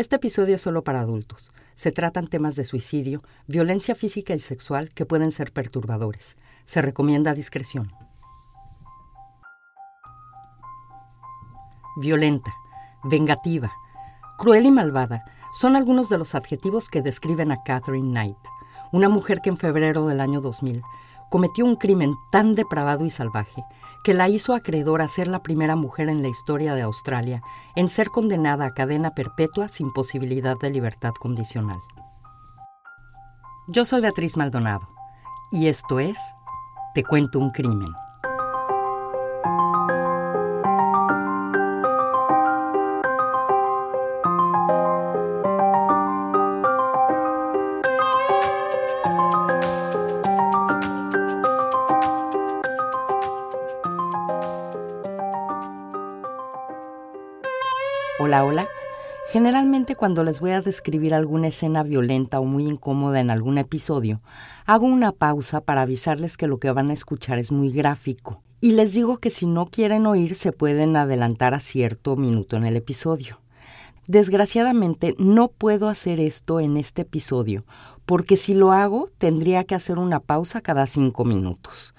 Este episodio es solo para adultos. Se tratan temas de suicidio, violencia física y sexual que pueden ser perturbadores. Se recomienda discreción. Violenta, vengativa, cruel y malvada son algunos de los adjetivos que describen a Catherine Knight, una mujer que en febrero del año 2000 cometió un crimen tan depravado y salvaje que la hizo acreedora a ser la primera mujer en la historia de Australia en ser condenada a cadena perpetua sin posibilidad de libertad condicional. Yo soy Beatriz Maldonado y esto es Te cuento un crimen. Hola, hola. Generalmente cuando les voy a describir alguna escena violenta o muy incómoda en algún episodio, hago una pausa para avisarles que lo que van a escuchar es muy gráfico. Y les digo que si no quieren oír se pueden adelantar a cierto minuto en el episodio. Desgraciadamente no puedo hacer esto en este episodio, porque si lo hago tendría que hacer una pausa cada cinco minutos,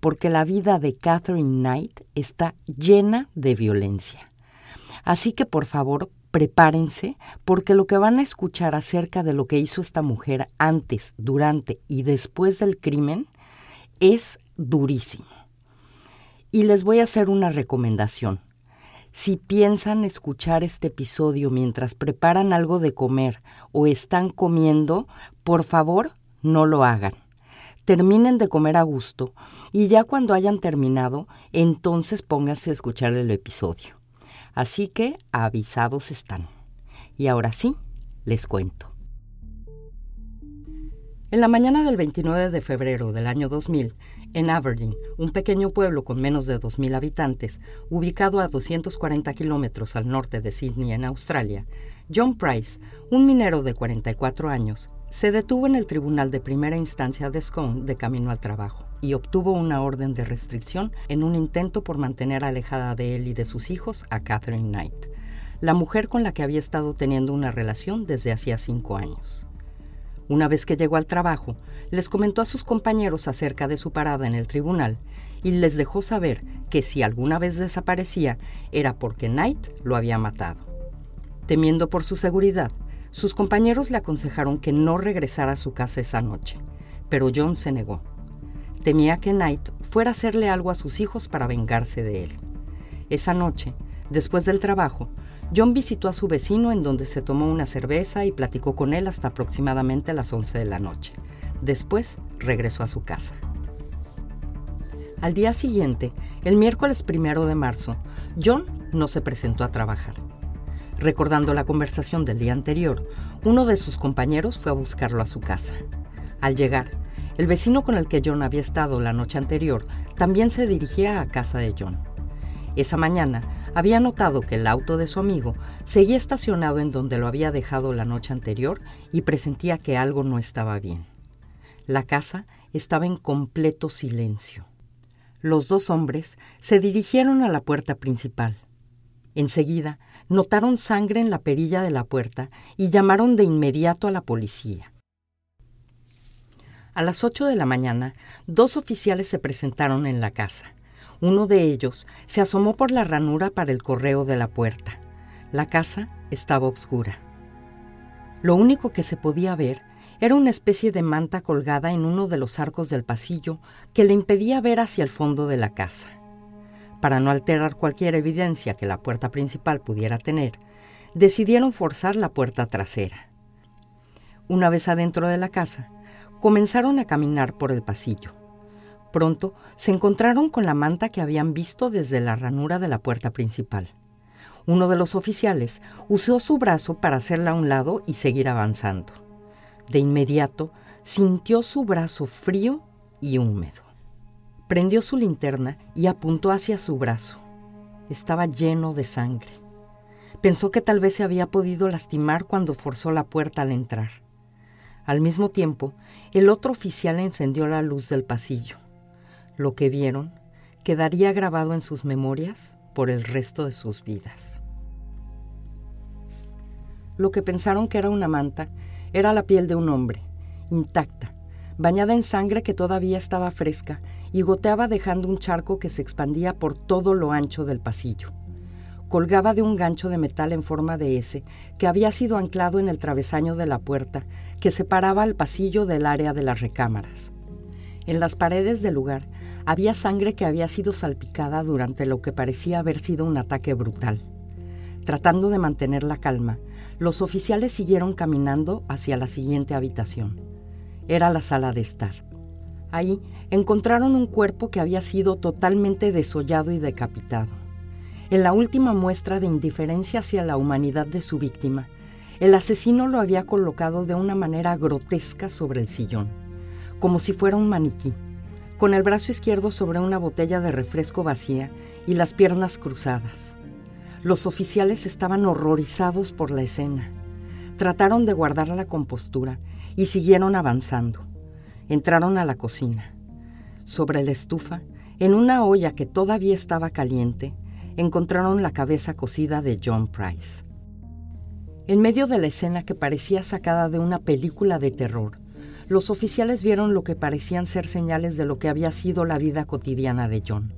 porque la vida de Catherine Knight está llena de violencia. Así que por favor, prepárense porque lo que van a escuchar acerca de lo que hizo esta mujer antes, durante y después del crimen es durísimo. Y les voy a hacer una recomendación. Si piensan escuchar este episodio mientras preparan algo de comer o están comiendo, por favor, no lo hagan. Terminen de comer a gusto y ya cuando hayan terminado, entonces pónganse a escuchar el episodio. Así que avisados están. Y ahora sí, les cuento. En la mañana del 29 de febrero del año 2000, en Aberdeen, un pequeño pueblo con menos de 2.000 habitantes, ubicado a 240 kilómetros al norte de Sydney, en Australia, John Price, un minero de 44 años, se detuvo en el tribunal de primera instancia de Scone de camino al trabajo y obtuvo una orden de restricción en un intento por mantener alejada de él y de sus hijos a Catherine Knight, la mujer con la que había estado teniendo una relación desde hacía cinco años. Una vez que llegó al trabajo, les comentó a sus compañeros acerca de su parada en el tribunal y les dejó saber que si alguna vez desaparecía era porque Knight lo había matado. Temiendo por su seguridad, sus compañeros le aconsejaron que no regresara a su casa esa noche, pero John se negó. Temía que Knight fuera a hacerle algo a sus hijos para vengarse de él. Esa noche, después del trabajo, John visitó a su vecino en donde se tomó una cerveza y platicó con él hasta aproximadamente las 11 de la noche. Después regresó a su casa. Al día siguiente, el miércoles primero de marzo, John no se presentó a trabajar. Recordando la conversación del día anterior, uno de sus compañeros fue a buscarlo a su casa. Al llegar, el vecino con el que John había estado la noche anterior también se dirigía a casa de John. Esa mañana había notado que el auto de su amigo seguía estacionado en donde lo había dejado la noche anterior y presentía que algo no estaba bien. La casa estaba en completo silencio. Los dos hombres se dirigieron a la puerta principal. Enseguida notaron sangre en la perilla de la puerta y llamaron de inmediato a la policía. A las ocho de la mañana, dos oficiales se presentaron en la casa. Uno de ellos se asomó por la ranura para el correo de la puerta. La casa estaba oscura. Lo único que se podía ver era una especie de manta colgada en uno de los arcos del pasillo que le impedía ver hacia el fondo de la casa. Para no alterar cualquier evidencia que la puerta principal pudiera tener, decidieron forzar la puerta trasera. Una vez adentro de la casa, Comenzaron a caminar por el pasillo. Pronto se encontraron con la manta que habían visto desde la ranura de la puerta principal. Uno de los oficiales usó su brazo para hacerla a un lado y seguir avanzando. De inmediato sintió su brazo frío y húmedo. Prendió su linterna y apuntó hacia su brazo. Estaba lleno de sangre. Pensó que tal vez se había podido lastimar cuando forzó la puerta al entrar. Al mismo tiempo, el otro oficial encendió la luz del pasillo. Lo que vieron quedaría grabado en sus memorias por el resto de sus vidas. Lo que pensaron que era una manta era la piel de un hombre, intacta, bañada en sangre que todavía estaba fresca y goteaba dejando un charco que se expandía por todo lo ancho del pasillo. Colgaba de un gancho de metal en forma de S que había sido anclado en el travesaño de la puerta que separaba el pasillo del área de las recámaras. En las paredes del lugar había sangre que había sido salpicada durante lo que parecía haber sido un ataque brutal. Tratando de mantener la calma, los oficiales siguieron caminando hacia la siguiente habitación. Era la sala de estar. Ahí encontraron un cuerpo que había sido totalmente desollado y decapitado. En la última muestra de indiferencia hacia la humanidad de su víctima, el asesino lo había colocado de una manera grotesca sobre el sillón, como si fuera un maniquí con el brazo izquierdo sobre una botella de refresco vacía y las piernas cruzadas. Los oficiales estaban horrorizados por la escena. Trataron de guardar la compostura y siguieron avanzando. Entraron a la cocina. Sobre la estufa, en una olla que todavía estaba caliente, encontraron la cabeza cocida de John Price. En medio de la escena que parecía sacada de una película de terror, los oficiales vieron lo que parecían ser señales de lo que había sido la vida cotidiana de John.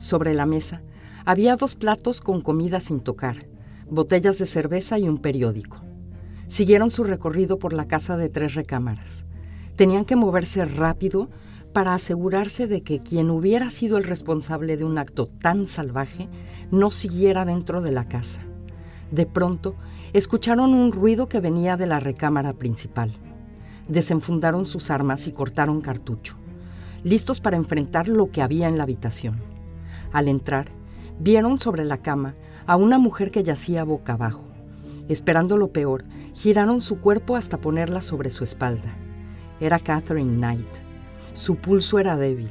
Sobre la mesa había dos platos con comida sin tocar, botellas de cerveza y un periódico. Siguieron su recorrido por la casa de tres recámaras. Tenían que moverse rápido para asegurarse de que quien hubiera sido el responsable de un acto tan salvaje no siguiera dentro de la casa. De pronto, escucharon un ruido que venía de la recámara principal desenfundaron sus armas y cortaron cartucho, listos para enfrentar lo que había en la habitación. Al entrar, vieron sobre la cama a una mujer que yacía boca abajo. Esperando lo peor, giraron su cuerpo hasta ponerla sobre su espalda. Era Catherine Knight. Su pulso era débil,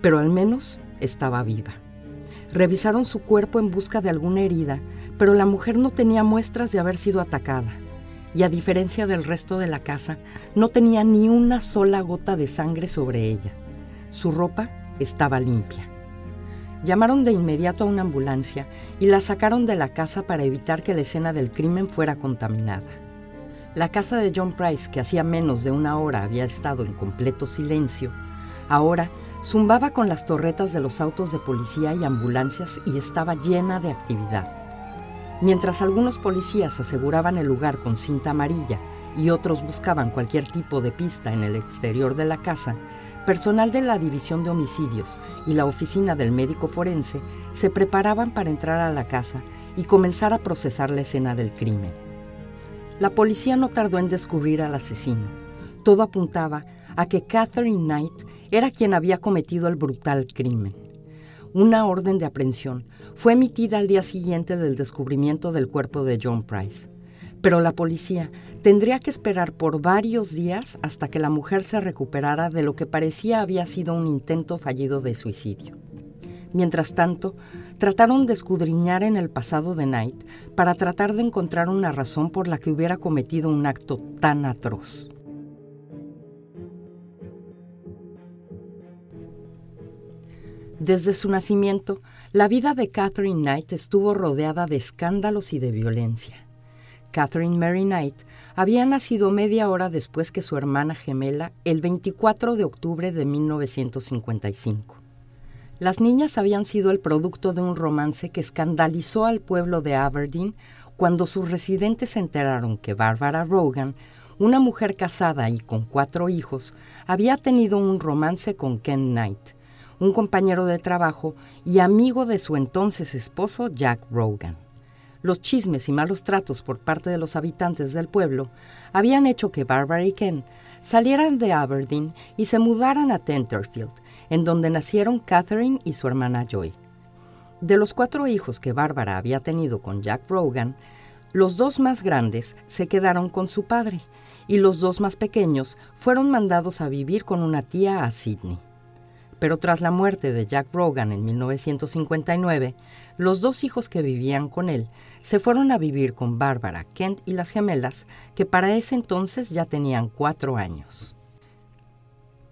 pero al menos estaba viva. Revisaron su cuerpo en busca de alguna herida, pero la mujer no tenía muestras de haber sido atacada y a diferencia del resto de la casa, no tenía ni una sola gota de sangre sobre ella. Su ropa estaba limpia. Llamaron de inmediato a una ambulancia y la sacaron de la casa para evitar que la escena del crimen fuera contaminada. La casa de John Price, que hacía menos de una hora había estado en completo silencio, ahora zumbaba con las torretas de los autos de policía y ambulancias y estaba llena de actividad. Mientras algunos policías aseguraban el lugar con cinta amarilla y otros buscaban cualquier tipo de pista en el exterior de la casa, personal de la División de Homicidios y la oficina del médico forense se preparaban para entrar a la casa y comenzar a procesar la escena del crimen. La policía no tardó en descubrir al asesino. Todo apuntaba a que Catherine Knight era quien había cometido el brutal crimen. Una orden de aprehensión fue emitida al día siguiente del descubrimiento del cuerpo de John Price. Pero la policía tendría que esperar por varios días hasta que la mujer se recuperara de lo que parecía había sido un intento fallido de suicidio. Mientras tanto, trataron de escudriñar en el pasado de Knight para tratar de encontrar una razón por la que hubiera cometido un acto tan atroz. Desde su nacimiento, la vida de Catherine Knight estuvo rodeada de escándalos y de violencia. Catherine Mary Knight había nacido media hora después que su hermana gemela el 24 de octubre de 1955. Las niñas habían sido el producto de un romance que escandalizó al pueblo de Aberdeen cuando sus residentes se enteraron que Barbara Rogan, una mujer casada y con cuatro hijos, había tenido un romance con Ken Knight, un compañero de trabajo y amigo de su entonces esposo Jack Rogan. Los chismes y malos tratos por parte de los habitantes del pueblo habían hecho que Barbara y Ken salieran de Aberdeen y se mudaran a Tenterfield, en donde nacieron Catherine y su hermana Joy. De los cuatro hijos que Barbara había tenido con Jack Rogan, los dos más grandes se quedaron con su padre y los dos más pequeños fueron mandados a vivir con una tía a Sydney. Pero tras la muerte de Jack Rogan en 1959, los dos hijos que vivían con él se fueron a vivir con Barbara, Kent y las gemelas, que para ese entonces ya tenían cuatro años.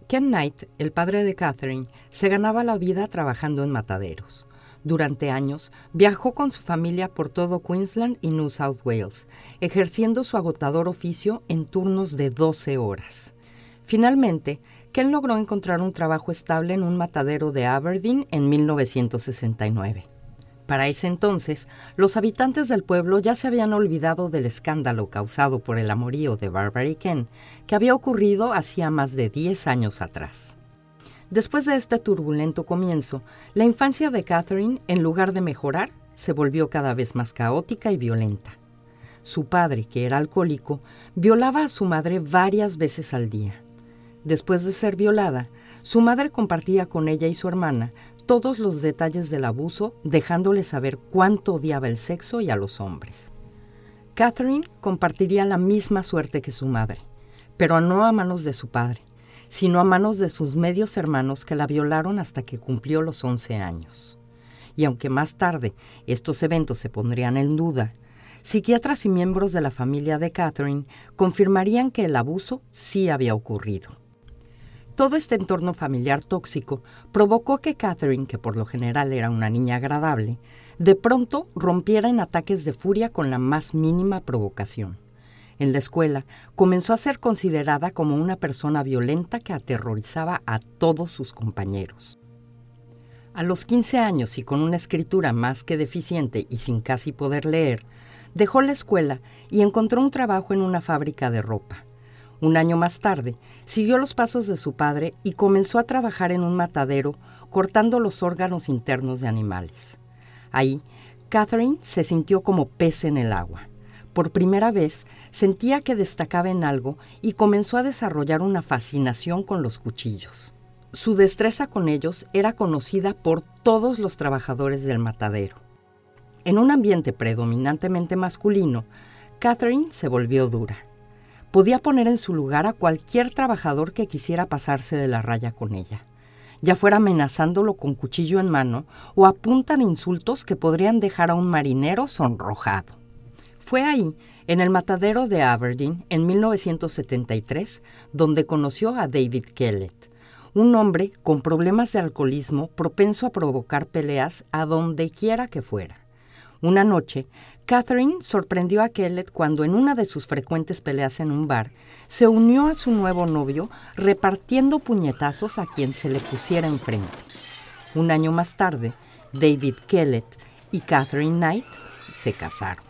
Ken Knight, el padre de Catherine, se ganaba la vida trabajando en mataderos. Durante años, viajó con su familia por todo Queensland y New South Wales, ejerciendo su agotador oficio en turnos de 12 horas. Finalmente, Ken logró encontrar un trabajo estable en un matadero de Aberdeen en 1969. Para ese entonces, los habitantes del pueblo ya se habían olvidado del escándalo causado por el amorío de Barbary Ken, que había ocurrido hacía más de 10 años atrás. Después de este turbulento comienzo, la infancia de Catherine, en lugar de mejorar, se volvió cada vez más caótica y violenta. Su padre, que era alcohólico, violaba a su madre varias veces al día. Después de ser violada, su madre compartía con ella y su hermana todos los detalles del abuso, dejándole saber cuánto odiaba el sexo y a los hombres. Catherine compartiría la misma suerte que su madre, pero no a manos de su padre sino a manos de sus medios hermanos que la violaron hasta que cumplió los 11 años. Y aunque más tarde estos eventos se pondrían en duda, psiquiatras y miembros de la familia de Catherine confirmarían que el abuso sí había ocurrido. Todo este entorno familiar tóxico provocó que Catherine, que por lo general era una niña agradable, de pronto rompiera en ataques de furia con la más mínima provocación en la escuela, comenzó a ser considerada como una persona violenta que aterrorizaba a todos sus compañeros. A los 15 años y con una escritura más que deficiente y sin casi poder leer, dejó la escuela y encontró un trabajo en una fábrica de ropa. Un año más tarde, siguió los pasos de su padre y comenzó a trabajar en un matadero cortando los órganos internos de animales. Ahí, Catherine se sintió como pez en el agua. Por primera vez sentía que destacaba en algo y comenzó a desarrollar una fascinación con los cuchillos. Su destreza con ellos era conocida por todos los trabajadores del matadero. En un ambiente predominantemente masculino, Catherine se volvió dura. Podía poner en su lugar a cualquier trabajador que quisiera pasarse de la raya con ella, ya fuera amenazándolo con cuchillo en mano o a de insultos que podrían dejar a un marinero sonrojado. Fue ahí, en el matadero de Aberdeen, en 1973, donde conoció a David Kellett, un hombre con problemas de alcoholismo propenso a provocar peleas a donde quiera que fuera. Una noche, Catherine sorprendió a Kellett cuando en una de sus frecuentes peleas en un bar se unió a su nuevo novio repartiendo puñetazos a quien se le pusiera enfrente. Un año más tarde, David Kellett y Catherine Knight se casaron.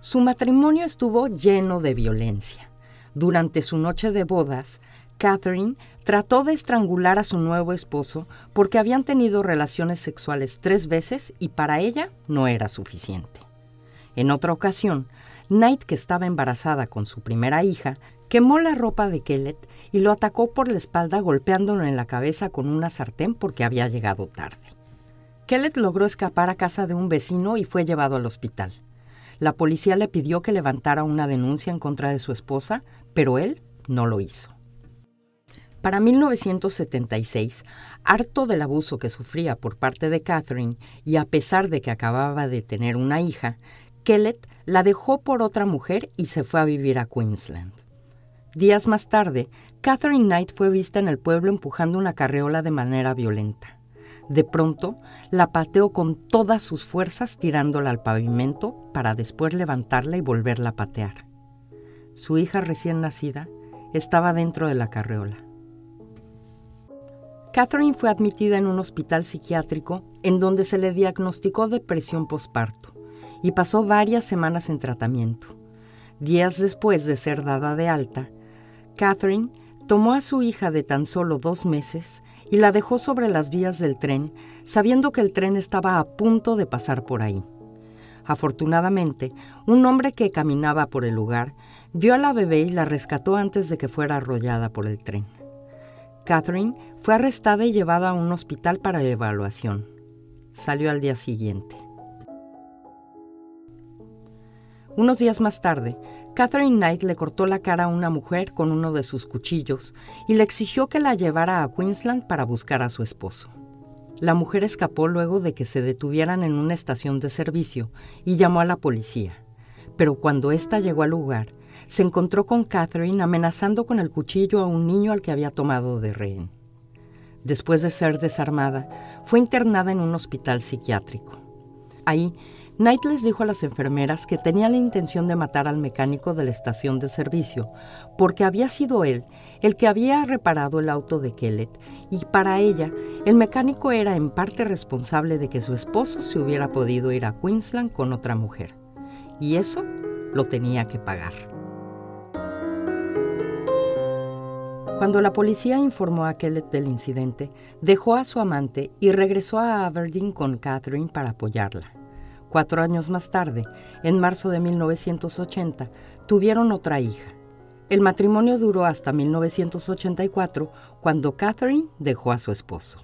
Su matrimonio estuvo lleno de violencia. Durante su noche de bodas, Catherine trató de estrangular a su nuevo esposo porque habían tenido relaciones sexuales tres veces y para ella no era suficiente. En otra ocasión, Knight, que estaba embarazada con su primera hija, quemó la ropa de Kellett y lo atacó por la espalda golpeándolo en la cabeza con una sartén porque había llegado tarde. Kellett logró escapar a casa de un vecino y fue llevado al hospital. La policía le pidió que levantara una denuncia en contra de su esposa, pero él no lo hizo. Para 1976, harto del abuso que sufría por parte de Catherine y a pesar de que acababa de tener una hija, Kellett la dejó por otra mujer y se fue a vivir a Queensland. Días más tarde, Catherine Knight fue vista en el pueblo empujando una carreola de manera violenta. De pronto, la pateó con todas sus fuerzas tirándola al pavimento para después levantarla y volverla a patear. Su hija recién nacida estaba dentro de la carreola. Catherine fue admitida en un hospital psiquiátrico en donde se le diagnosticó depresión posparto y pasó varias semanas en tratamiento. Días después de ser dada de alta, Catherine tomó a su hija de tan solo dos meses y la dejó sobre las vías del tren, sabiendo que el tren estaba a punto de pasar por ahí. Afortunadamente, un hombre que caminaba por el lugar vio a la bebé y la rescató antes de que fuera arrollada por el tren. Catherine fue arrestada y llevada a un hospital para evaluación. Salió al día siguiente. Unos días más tarde, Catherine Knight le cortó la cara a una mujer con uno de sus cuchillos y le exigió que la llevara a Queensland para buscar a su esposo. La mujer escapó luego de que se detuvieran en una estación de servicio y llamó a la policía. Pero cuando ésta llegó al lugar, se encontró con Catherine amenazando con el cuchillo a un niño al que había tomado de rehén. Después de ser desarmada, fue internada en un hospital psiquiátrico. Ahí, Knight les dijo a las enfermeras que tenía la intención de matar al mecánico de la estación de servicio, porque había sido él el que había reparado el auto de Kellett y para ella el mecánico era en parte responsable de que su esposo se hubiera podido ir a Queensland con otra mujer. Y eso lo tenía que pagar. Cuando la policía informó a Kellett del incidente, dejó a su amante y regresó a Aberdeen con Catherine para apoyarla. Cuatro años más tarde, en marzo de 1980, tuvieron otra hija. El matrimonio duró hasta 1984, cuando Catherine dejó a su esposo.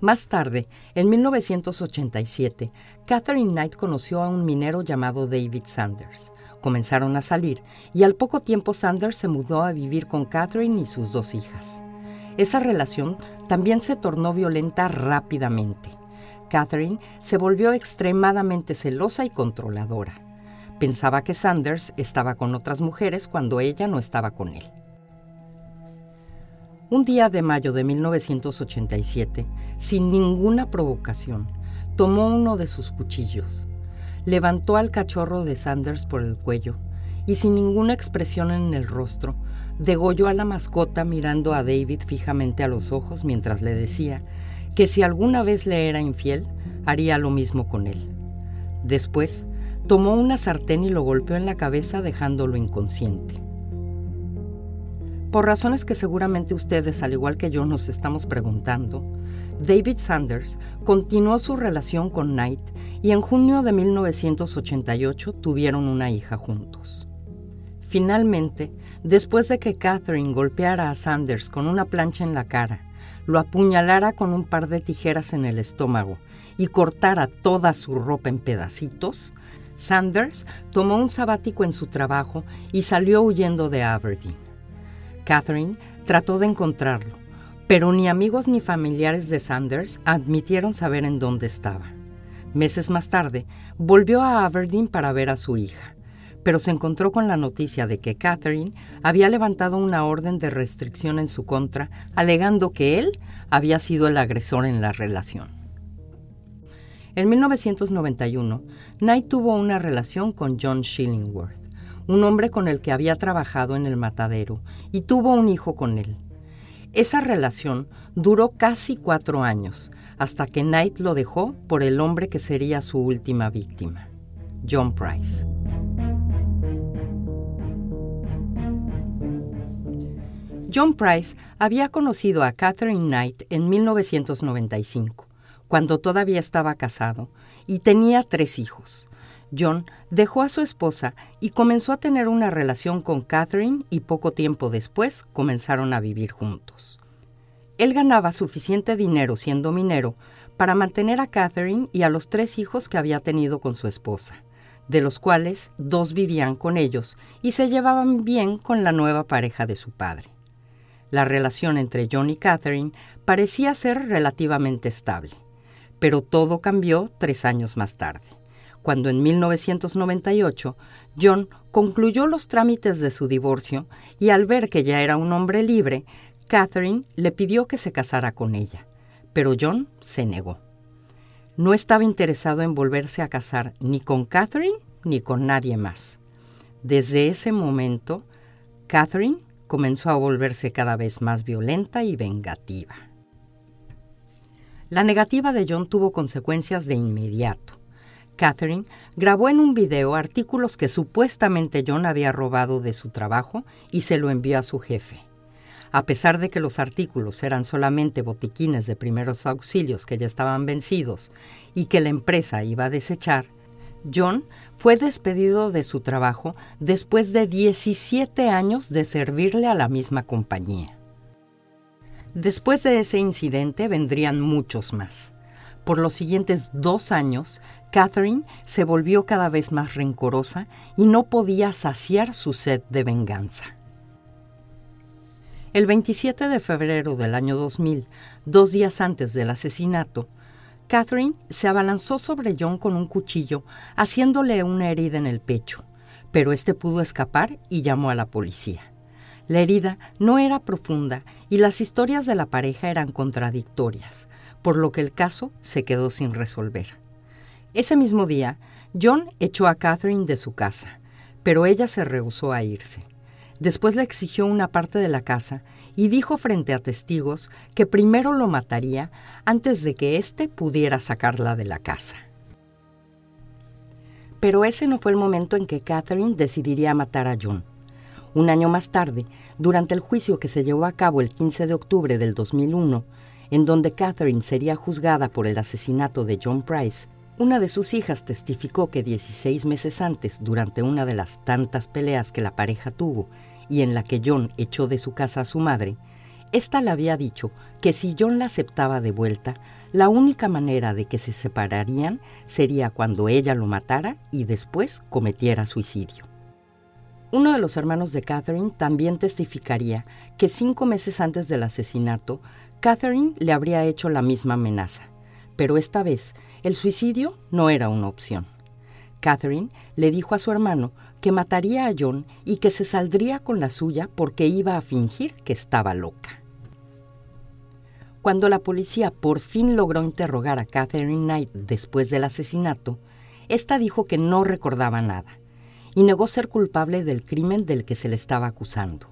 Más tarde, en 1987, Catherine Knight conoció a un minero llamado David Sanders. Comenzaron a salir y al poco tiempo Sanders se mudó a vivir con Catherine y sus dos hijas. Esa relación también se tornó violenta rápidamente. Catherine se volvió extremadamente celosa y controladora. Pensaba que Sanders estaba con otras mujeres cuando ella no estaba con él. Un día de mayo de 1987, sin ninguna provocación, tomó uno de sus cuchillos, levantó al cachorro de Sanders por el cuello y sin ninguna expresión en el rostro, degolló a la mascota mirando a David fijamente a los ojos mientras le decía que si alguna vez le era infiel, haría lo mismo con él. Después, tomó una sartén y lo golpeó en la cabeza dejándolo inconsciente. Por razones que seguramente ustedes, al igual que yo, nos estamos preguntando, David Sanders continuó su relación con Knight y en junio de 1988 tuvieron una hija juntos. Finalmente, después de que Catherine golpeara a Sanders con una plancha en la cara, lo apuñalara con un par de tijeras en el estómago y cortara toda su ropa en pedacitos, Sanders tomó un sabático en su trabajo y salió huyendo de Aberdeen. Catherine trató de encontrarlo, pero ni amigos ni familiares de Sanders admitieron saber en dónde estaba. Meses más tarde, volvió a Aberdeen para ver a su hija, pero se encontró con la noticia de que Catherine había levantado una orden de restricción en su contra, alegando que él había sido el agresor en la relación. En 1991, Knight tuvo una relación con John Shillingworth, un hombre con el que había trabajado en el matadero, y tuvo un hijo con él. Esa relación duró casi cuatro años, hasta que Knight lo dejó por el hombre que sería su última víctima, John Price. John Price había conocido a Catherine Knight en 1995, cuando todavía estaba casado, y tenía tres hijos. John dejó a su esposa y comenzó a tener una relación con Catherine y poco tiempo después comenzaron a vivir juntos. Él ganaba suficiente dinero siendo minero para mantener a Catherine y a los tres hijos que había tenido con su esposa, de los cuales dos vivían con ellos y se llevaban bien con la nueva pareja de su padre. La relación entre John y Catherine parecía ser relativamente estable, pero todo cambió tres años más tarde cuando en 1998 John concluyó los trámites de su divorcio y al ver que ya era un hombre libre, Catherine le pidió que se casara con ella, pero John se negó. No estaba interesado en volverse a casar ni con Catherine ni con nadie más. Desde ese momento, Catherine comenzó a volverse cada vez más violenta y vengativa. La negativa de John tuvo consecuencias de inmediato. Catherine grabó en un video artículos que supuestamente John había robado de su trabajo y se lo envió a su jefe. A pesar de que los artículos eran solamente botiquines de primeros auxilios que ya estaban vencidos y que la empresa iba a desechar, John fue despedido de su trabajo después de 17 años de servirle a la misma compañía. Después de ese incidente vendrían muchos más. Por los siguientes dos años, Catherine se volvió cada vez más rencorosa y no podía saciar su sed de venganza. El 27 de febrero del año 2000, dos días antes del asesinato, Catherine se abalanzó sobre John con un cuchillo, haciéndole una herida en el pecho, pero este pudo escapar y llamó a la policía. La herida no era profunda y las historias de la pareja eran contradictorias, por lo que el caso se quedó sin resolver. Ese mismo día, John echó a Catherine de su casa, pero ella se rehusó a irse. Después le exigió una parte de la casa y dijo frente a testigos que primero lo mataría antes de que éste pudiera sacarla de la casa. Pero ese no fue el momento en que Catherine decidiría matar a John. Un año más tarde, durante el juicio que se llevó a cabo el 15 de octubre del 2001, en donde Catherine sería juzgada por el asesinato de John Price, una de sus hijas testificó que 16 meses antes, durante una de las tantas peleas que la pareja tuvo y en la que John echó de su casa a su madre, ésta le había dicho que si John la aceptaba de vuelta, la única manera de que se separarían sería cuando ella lo matara y después cometiera suicidio. Uno de los hermanos de Catherine también testificaría que cinco meses antes del asesinato, Catherine le habría hecho la misma amenaza, pero esta vez el suicidio no era una opción. Catherine le dijo a su hermano que mataría a John y que se saldría con la suya porque iba a fingir que estaba loca. Cuando la policía por fin logró interrogar a Catherine Knight después del asesinato, esta dijo que no recordaba nada y negó ser culpable del crimen del que se le estaba acusando.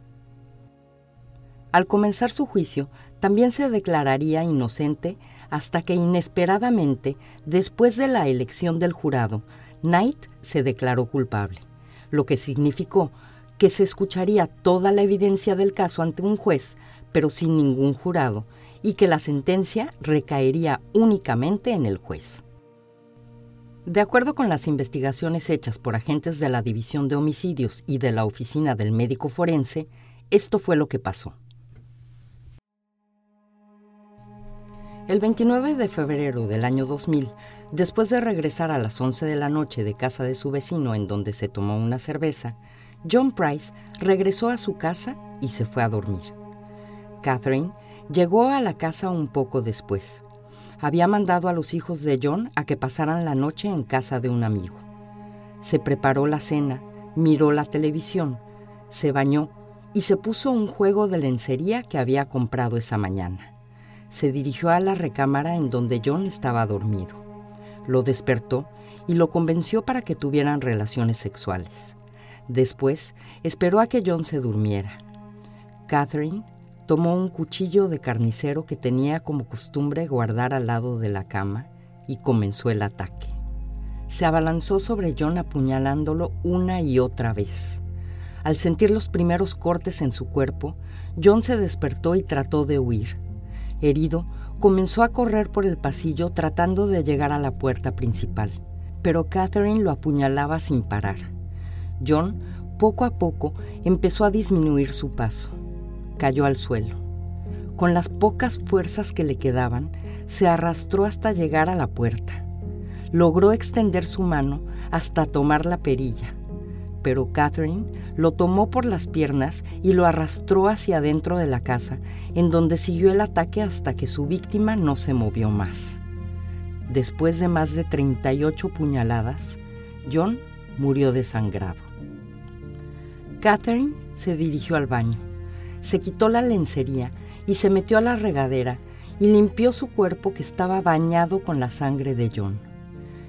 Al comenzar su juicio, también se declararía inocente hasta que inesperadamente, después de la elección del jurado, Knight se declaró culpable, lo que significó que se escucharía toda la evidencia del caso ante un juez, pero sin ningún jurado, y que la sentencia recaería únicamente en el juez. De acuerdo con las investigaciones hechas por agentes de la División de Homicidios y de la Oficina del Médico Forense, esto fue lo que pasó. El 29 de febrero del año 2000, después de regresar a las 11 de la noche de casa de su vecino en donde se tomó una cerveza, John Price regresó a su casa y se fue a dormir. Catherine llegó a la casa un poco después. Había mandado a los hijos de John a que pasaran la noche en casa de un amigo. Se preparó la cena, miró la televisión, se bañó y se puso un juego de lencería que había comprado esa mañana se dirigió a la recámara en donde John estaba dormido. Lo despertó y lo convenció para que tuvieran relaciones sexuales. Después esperó a que John se durmiera. Catherine tomó un cuchillo de carnicero que tenía como costumbre guardar al lado de la cama y comenzó el ataque. Se abalanzó sobre John apuñalándolo una y otra vez. Al sentir los primeros cortes en su cuerpo, John se despertó y trató de huir herido, comenzó a correr por el pasillo tratando de llegar a la puerta principal, pero Catherine lo apuñalaba sin parar. John, poco a poco, empezó a disminuir su paso. Cayó al suelo. Con las pocas fuerzas que le quedaban, se arrastró hasta llegar a la puerta. Logró extender su mano hasta tomar la perilla, pero Catherine lo tomó por las piernas y lo arrastró hacia adentro de la casa, en donde siguió el ataque hasta que su víctima no se movió más. Después de más de 38 puñaladas, John murió desangrado. Catherine se dirigió al baño, se quitó la lencería y se metió a la regadera y limpió su cuerpo que estaba bañado con la sangre de John.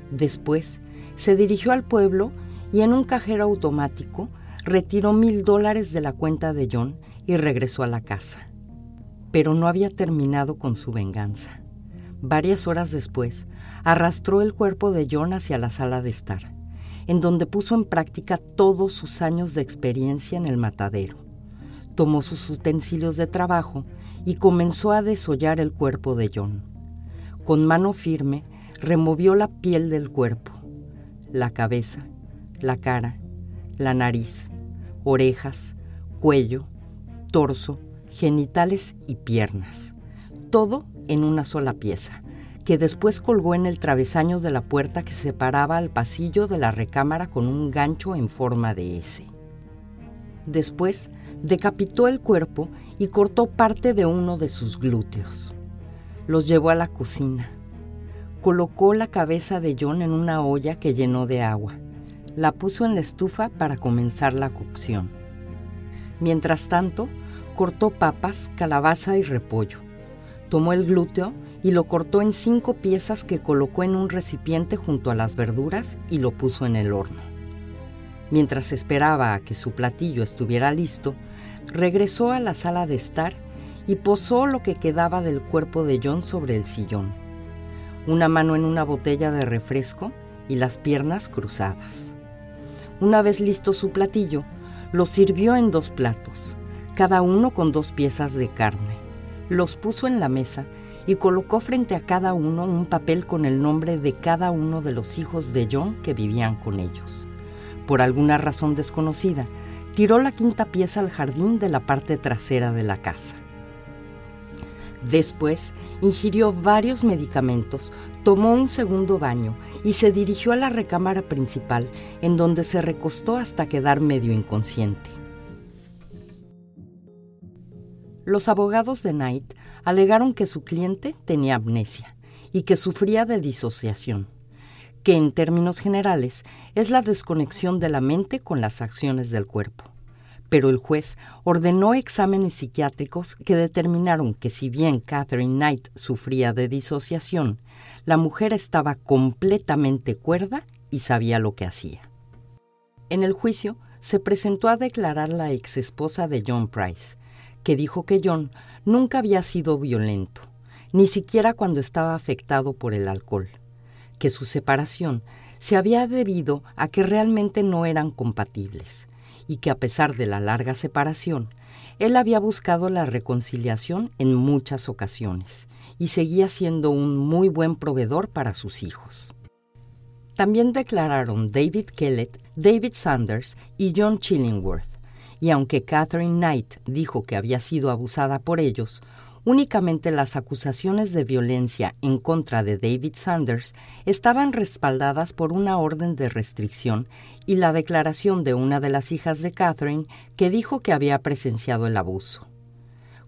Después se dirigió al pueblo y en un cajero automático retiró mil dólares de la cuenta de John y regresó a la casa. Pero no había terminado con su venganza. Varias horas después, arrastró el cuerpo de John hacia la sala de estar, en donde puso en práctica todos sus años de experiencia en el matadero. Tomó sus utensilios de trabajo y comenzó a desollar el cuerpo de John. Con mano firme, removió la piel del cuerpo, la cabeza, la cara, la nariz, orejas, cuello, torso, genitales y piernas. Todo en una sola pieza, que después colgó en el travesaño de la puerta que separaba al pasillo de la recámara con un gancho en forma de S. Después decapitó el cuerpo y cortó parte de uno de sus glúteos. Los llevó a la cocina. Colocó la cabeza de John en una olla que llenó de agua la puso en la estufa para comenzar la cocción. Mientras tanto, cortó papas, calabaza y repollo. Tomó el glúteo y lo cortó en cinco piezas que colocó en un recipiente junto a las verduras y lo puso en el horno. Mientras esperaba a que su platillo estuviera listo, regresó a la sala de estar y posó lo que quedaba del cuerpo de John sobre el sillón. Una mano en una botella de refresco y las piernas cruzadas. Una vez listo su platillo, lo sirvió en dos platos, cada uno con dos piezas de carne. Los puso en la mesa y colocó frente a cada uno un papel con el nombre de cada uno de los hijos de John que vivían con ellos. Por alguna razón desconocida, tiró la quinta pieza al jardín de la parte trasera de la casa. Después ingirió varios medicamentos, tomó un segundo baño y se dirigió a la recámara principal, en donde se recostó hasta quedar medio inconsciente. Los abogados de Knight alegaron que su cliente tenía amnesia y que sufría de disociación, que en términos generales es la desconexión de la mente con las acciones del cuerpo pero el juez ordenó exámenes psiquiátricos que determinaron que si bien Catherine Knight sufría de disociación, la mujer estaba completamente cuerda y sabía lo que hacía. En el juicio se presentó a declarar la exesposa de John Price, que dijo que John nunca había sido violento, ni siquiera cuando estaba afectado por el alcohol, que su separación se había debido a que realmente no eran compatibles y que a pesar de la larga separación, él había buscado la reconciliación en muchas ocasiones y seguía siendo un muy buen proveedor para sus hijos. También declararon David Kellett, David Sanders y John Chillingworth, y aunque Catherine Knight dijo que había sido abusada por ellos, Únicamente las acusaciones de violencia en contra de David Sanders estaban respaldadas por una orden de restricción y la declaración de una de las hijas de Catherine que dijo que había presenciado el abuso.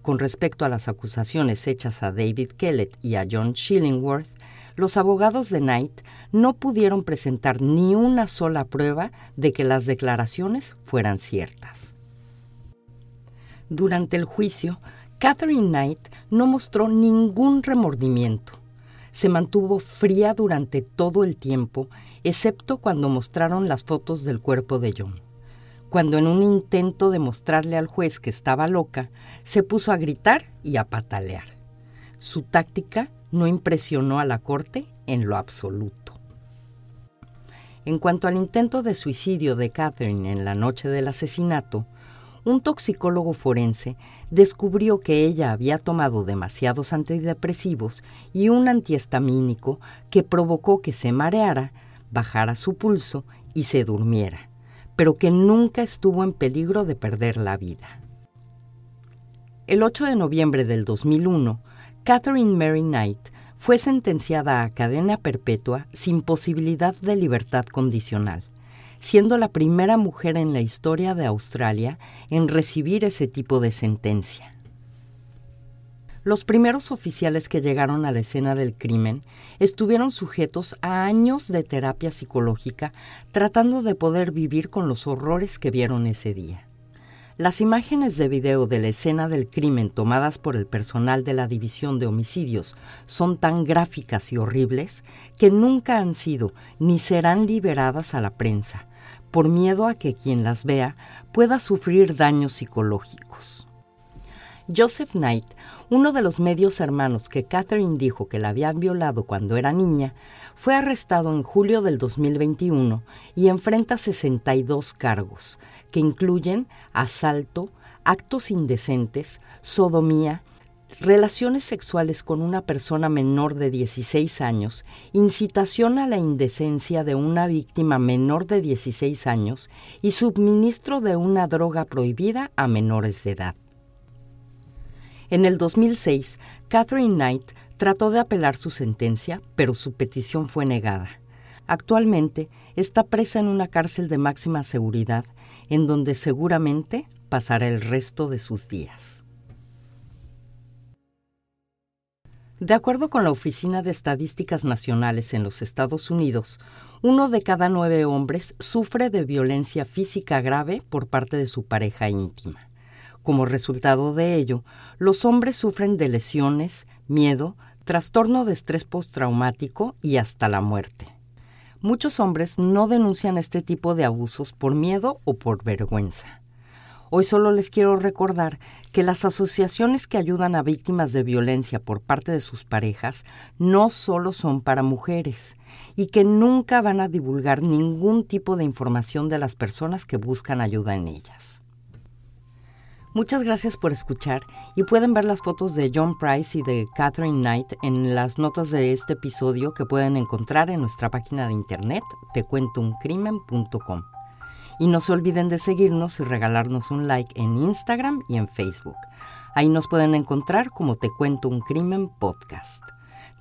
Con respecto a las acusaciones hechas a David Kellett y a John Shillingworth, los abogados de Knight no pudieron presentar ni una sola prueba de que las declaraciones fueran ciertas. Durante el juicio, Catherine Knight no mostró ningún remordimiento. Se mantuvo fría durante todo el tiempo, excepto cuando mostraron las fotos del cuerpo de John. Cuando en un intento de mostrarle al juez que estaba loca, se puso a gritar y a patalear. Su táctica no impresionó a la corte en lo absoluto. En cuanto al intento de suicidio de Catherine en la noche del asesinato, un toxicólogo forense descubrió que ella había tomado demasiados antidepresivos y un antihistamínico que provocó que se mareara, bajara su pulso y se durmiera, pero que nunca estuvo en peligro de perder la vida. El 8 de noviembre del 2001, Catherine Mary Knight fue sentenciada a cadena perpetua sin posibilidad de libertad condicional siendo la primera mujer en la historia de Australia en recibir ese tipo de sentencia. Los primeros oficiales que llegaron a la escena del crimen estuvieron sujetos a años de terapia psicológica tratando de poder vivir con los horrores que vieron ese día. Las imágenes de video de la escena del crimen tomadas por el personal de la División de Homicidios son tan gráficas y horribles que nunca han sido ni serán liberadas a la prensa, por miedo a que quien las vea pueda sufrir daños psicológicos. Joseph Knight, uno de los medios hermanos que Catherine dijo que la habían violado cuando era niña, fue arrestado en julio del 2021 y enfrenta 62 cargos, que incluyen asalto, actos indecentes, sodomía, relaciones sexuales con una persona menor de 16 años, incitación a la indecencia de una víctima menor de 16 años y suministro de una droga prohibida a menores de edad. En el 2006, Catherine Knight trató de apelar su sentencia, pero su petición fue negada. Actualmente está presa en una cárcel de máxima seguridad, en donde seguramente pasará el resto de sus días. De acuerdo con la Oficina de Estadísticas Nacionales en los Estados Unidos, uno de cada nueve hombres sufre de violencia física grave por parte de su pareja íntima. Como resultado de ello, los hombres sufren de lesiones, miedo, trastorno de estrés postraumático y hasta la muerte. Muchos hombres no denuncian este tipo de abusos por miedo o por vergüenza. Hoy solo les quiero recordar que las asociaciones que ayudan a víctimas de violencia por parte de sus parejas no solo son para mujeres y que nunca van a divulgar ningún tipo de información de las personas que buscan ayuda en ellas. Muchas gracias por escuchar y pueden ver las fotos de John Price y de Catherine Knight en las notas de este episodio que pueden encontrar en nuestra página de internet tecuentouncrimen.com. Y no se olviden de seguirnos y regalarnos un like en Instagram y en Facebook. Ahí nos pueden encontrar como Te Cuento un Crimen Podcast.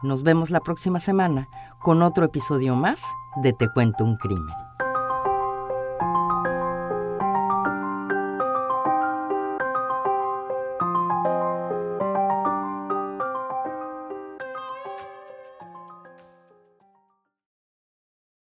Nos vemos la próxima semana con otro episodio más de Te Cuento un Crimen.